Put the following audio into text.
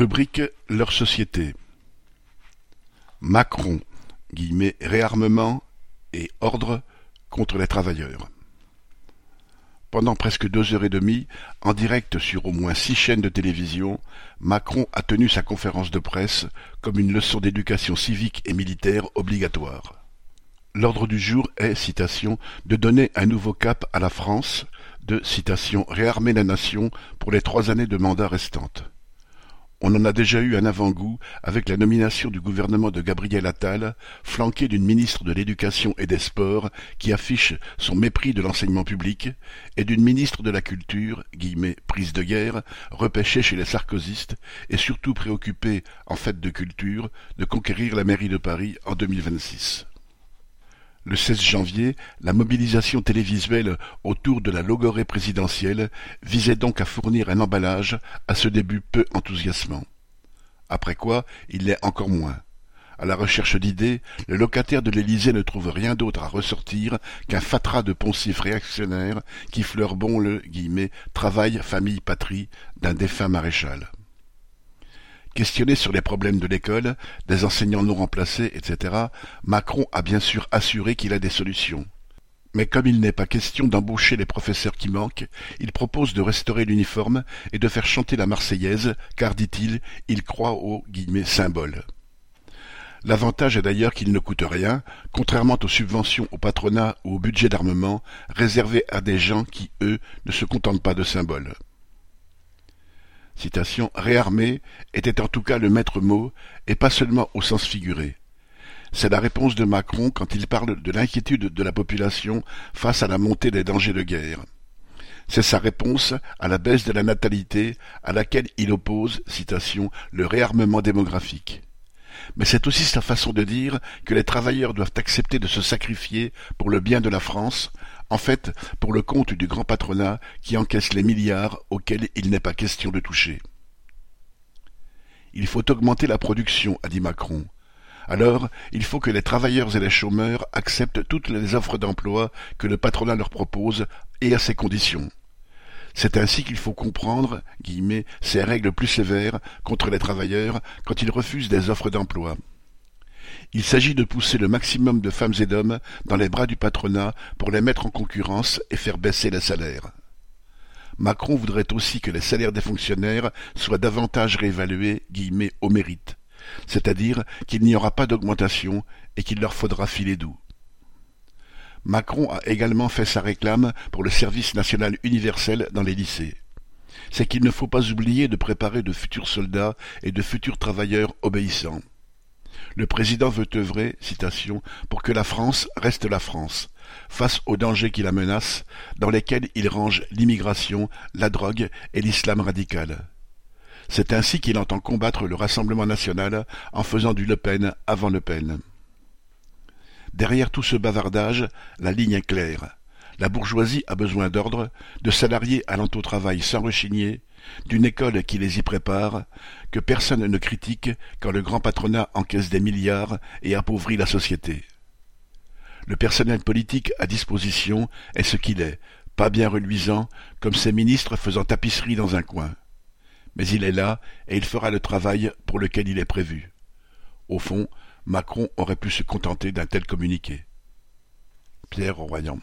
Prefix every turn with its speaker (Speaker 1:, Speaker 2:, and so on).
Speaker 1: Rubrique Leur société. Macron, guillemets, réarmement et ordre contre les travailleurs. Pendant presque deux heures et demie, en direct sur au moins six chaînes de télévision, Macron a tenu sa conférence de presse comme une leçon d'éducation civique et militaire obligatoire. L'ordre du jour est, citation, de donner un nouveau cap à la France, de, citation, réarmer la nation pour les trois années de mandat restantes. On en a déjà eu un avant-goût avec la nomination du gouvernement de Gabriel Attal, flanqué d'une ministre de l'Éducation et des Sports qui affiche son mépris de l'enseignement public, et d'une ministre de la Culture, guillemets, prise de guerre, repêchée chez les sarkozystes, et surtout préoccupée, en fait de culture, de conquérir la mairie de Paris en 2026. Le 16 janvier, la mobilisation télévisuelle autour de la logorée présidentielle visait donc à fournir un emballage à ce début peu enthousiasmant. Après quoi, il l'est encore moins. À la recherche d'idées, le locataire de l'Élysée ne trouve rien d'autre à ressortir qu'un fatras de poncifs réactionnaires qui fleurent bon le guillemets, travail, famille, patrie d'un défunt maréchal. Questionné sur les problèmes de l'école, des enseignants non remplacés, etc., Macron a bien sûr assuré qu'il a des solutions. Mais comme il n'est pas question d'embaucher les professeurs qui manquent, il propose de restaurer l'uniforme et de faire chanter la Marseillaise, car, dit-il, il croit au « symbole ». L'avantage est d'ailleurs qu'il ne coûte rien, contrairement aux subventions au patronat ou au budget d'armement réservés à des gens qui, eux, ne se contentent pas de symboles citation, était en tout cas le maître mot, et pas seulement au sens figuré. C'est la réponse de Macron quand il parle de l'inquiétude de la population face à la montée des dangers de guerre. C'est sa réponse à la baisse de la natalité à laquelle il oppose, citation, le réarmement démographique. Mais c'est aussi sa façon de dire que les travailleurs doivent accepter de se sacrifier pour le bien de la France, en fait pour le compte du grand patronat qui encaisse les milliards auxquels il n'est pas question de toucher. Il faut augmenter la production, a dit Macron. Alors, il faut que les travailleurs et les chômeurs acceptent toutes les offres d'emploi que le patronat leur propose et à ses conditions. C'est ainsi qu'il faut comprendre guillemets, ces règles plus sévères contre les travailleurs quand ils refusent des offres d'emploi. Il s'agit de pousser le maximum de femmes et d'hommes dans les bras du patronat pour les mettre en concurrence et faire baisser les salaires. Macron voudrait aussi que les salaires des fonctionnaires soient davantage réévalués guillemets, au mérite, c'est-à-dire qu'il n'y aura pas d'augmentation et qu'il leur faudra filer doux. Macron a également fait sa réclame pour le service national universel dans les lycées. C'est qu'il ne faut pas oublier de préparer de futurs soldats et de futurs travailleurs obéissants. Le président veut œuvrer, citation, pour que la France reste la France, face aux dangers qui la menacent, dans lesquels il range l'immigration, la drogue et l'islam radical. C'est ainsi qu'il entend combattre le Rassemblement national en faisant du Le Pen avant Le Pen. Derrière tout ce bavardage, la ligne est claire. La bourgeoisie a besoin d'ordre, de salariés allant au travail sans rechigner, d'une école qui les y prépare, que personne ne critique quand le grand patronat encaisse des milliards et appauvrit la société. Le personnel politique à disposition est ce qu'il est, pas bien reluisant, comme ses ministres faisant tapisserie dans un coin. Mais il est là, et il fera le travail pour lequel il est prévu. Au fond, Macron aurait pu se contenter d'un tel communiqué. Pierre Royan